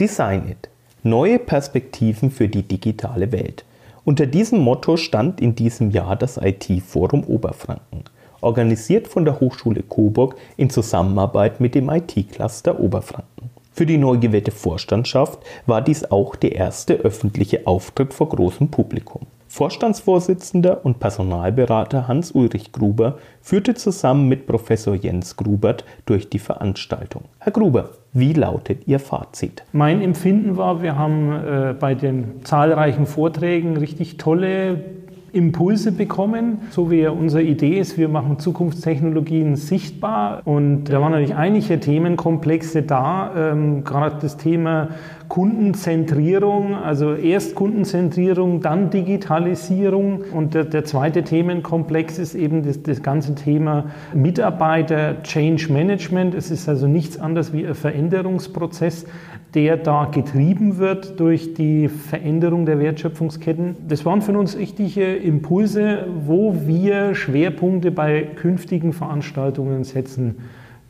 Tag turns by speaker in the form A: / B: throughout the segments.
A: Design It. Neue Perspektiven für die digitale Welt. Unter diesem Motto stand in diesem Jahr das IT-Forum Oberfranken, organisiert von der Hochschule Coburg in Zusammenarbeit mit dem IT-Cluster Oberfranken. Für die neu gewählte Vorstandschaft war dies auch der erste öffentliche Auftritt vor großem Publikum. Vorstandsvorsitzender und Personalberater Hans-Ulrich Gruber führte zusammen mit Professor Jens Grubert durch die Veranstaltung. Herr Gruber, wie lautet Ihr Fazit?
B: Mein Empfinden war, wir haben äh, bei den zahlreichen Vorträgen richtig tolle Impulse bekommen, so wie ja unsere Idee ist, wir machen Zukunftstechnologien sichtbar und da waren natürlich einige Themenkomplexe da, ähm, gerade das Thema Kundenzentrierung, also erst Kundenzentrierung, dann Digitalisierung und der, der zweite Themenkomplex ist eben das, das ganze Thema Mitarbeiter Change Management. Es ist also nichts anderes wie ein Veränderungsprozess, der da getrieben wird durch die Veränderung der Wertschöpfungsketten. Das waren für uns richtige Impulse, wo wir Schwerpunkte bei künftigen Veranstaltungen setzen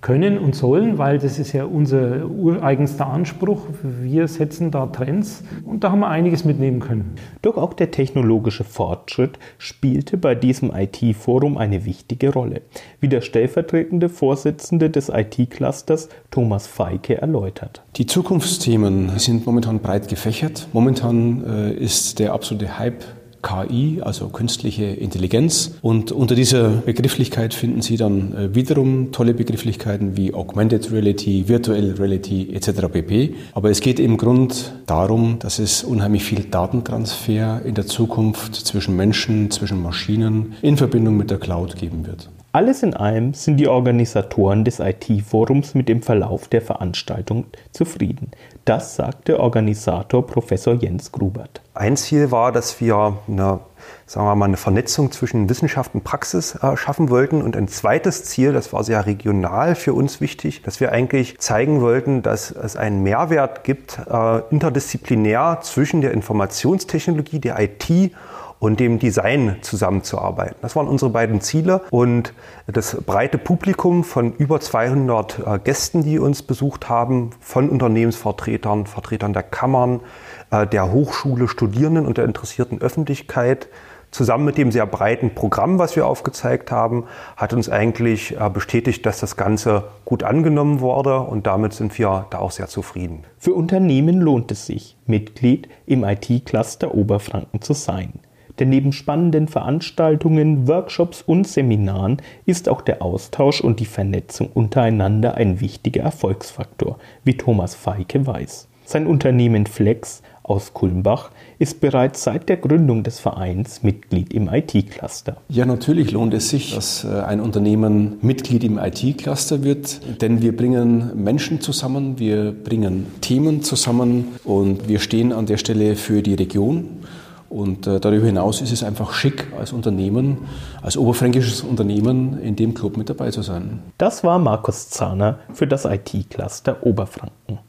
B: können und sollen, weil das ist ja unser ureigenster Anspruch. Wir setzen da Trends und da haben wir einiges mitnehmen können.
A: Doch auch der technologische Fortschritt spielte bei diesem IT-Forum eine wichtige Rolle, wie der stellvertretende Vorsitzende des IT-Clusters Thomas Feike erläutert.
C: Die Zukunftsthemen sind momentan breit gefächert. Momentan äh, ist der absolute Hype KI, also künstliche Intelligenz. Und unter dieser Begrifflichkeit finden Sie dann äh, wiederum tolle Begrifflichkeiten wie Augmented Reality, Virtual Reality etc. pp. Aber es geht im Grund darum, dass es unheimlich viel Datentransfer in der Zukunft zwischen Menschen, zwischen Maschinen in Verbindung mit der Cloud geben wird.
A: Alles in allem sind die Organisatoren des IT-Forums mit dem Verlauf der Veranstaltung zufrieden. Das sagt der Organisator Professor Jens Grubert.
D: Ein Ziel war, dass wir eine, sagen wir mal, eine Vernetzung zwischen Wissenschaft und Praxis äh, schaffen wollten. Und ein zweites Ziel, das war sehr regional für uns wichtig, dass wir eigentlich zeigen wollten, dass es einen Mehrwert gibt, äh, interdisziplinär zwischen der Informationstechnologie, der IT und dem Design zusammenzuarbeiten. Das waren unsere beiden Ziele und das breite Publikum von über 200 äh, Gästen, die uns besucht haben, von Unternehmensvertretern, Vertretern der Kammern, äh, der Hochschule, Studierenden und der interessierten Öffentlichkeit, zusammen mit dem sehr breiten Programm, was wir aufgezeigt haben, hat uns eigentlich äh, bestätigt, dass das Ganze gut angenommen wurde und damit sind wir da auch sehr zufrieden.
A: Für Unternehmen lohnt es sich, Mitglied im IT-Cluster Oberfranken zu sein. Denn neben spannenden Veranstaltungen, Workshops und Seminaren ist auch der Austausch und die Vernetzung untereinander ein wichtiger Erfolgsfaktor, wie Thomas Feike weiß. Sein Unternehmen Flex aus Kulmbach ist bereits seit der Gründung des Vereins Mitglied im IT-Cluster.
C: Ja, natürlich lohnt es sich, dass äh, ein Unternehmen Mitglied im IT-Cluster wird, denn wir bringen Menschen zusammen, wir bringen Themen zusammen und wir stehen an der Stelle für die Region. Und äh, darüber hinaus ist es einfach schick, als Unternehmen, als oberfränkisches Unternehmen in dem Club mit dabei zu sein.
A: Das war Markus Zahner für das IT-Cluster Oberfranken.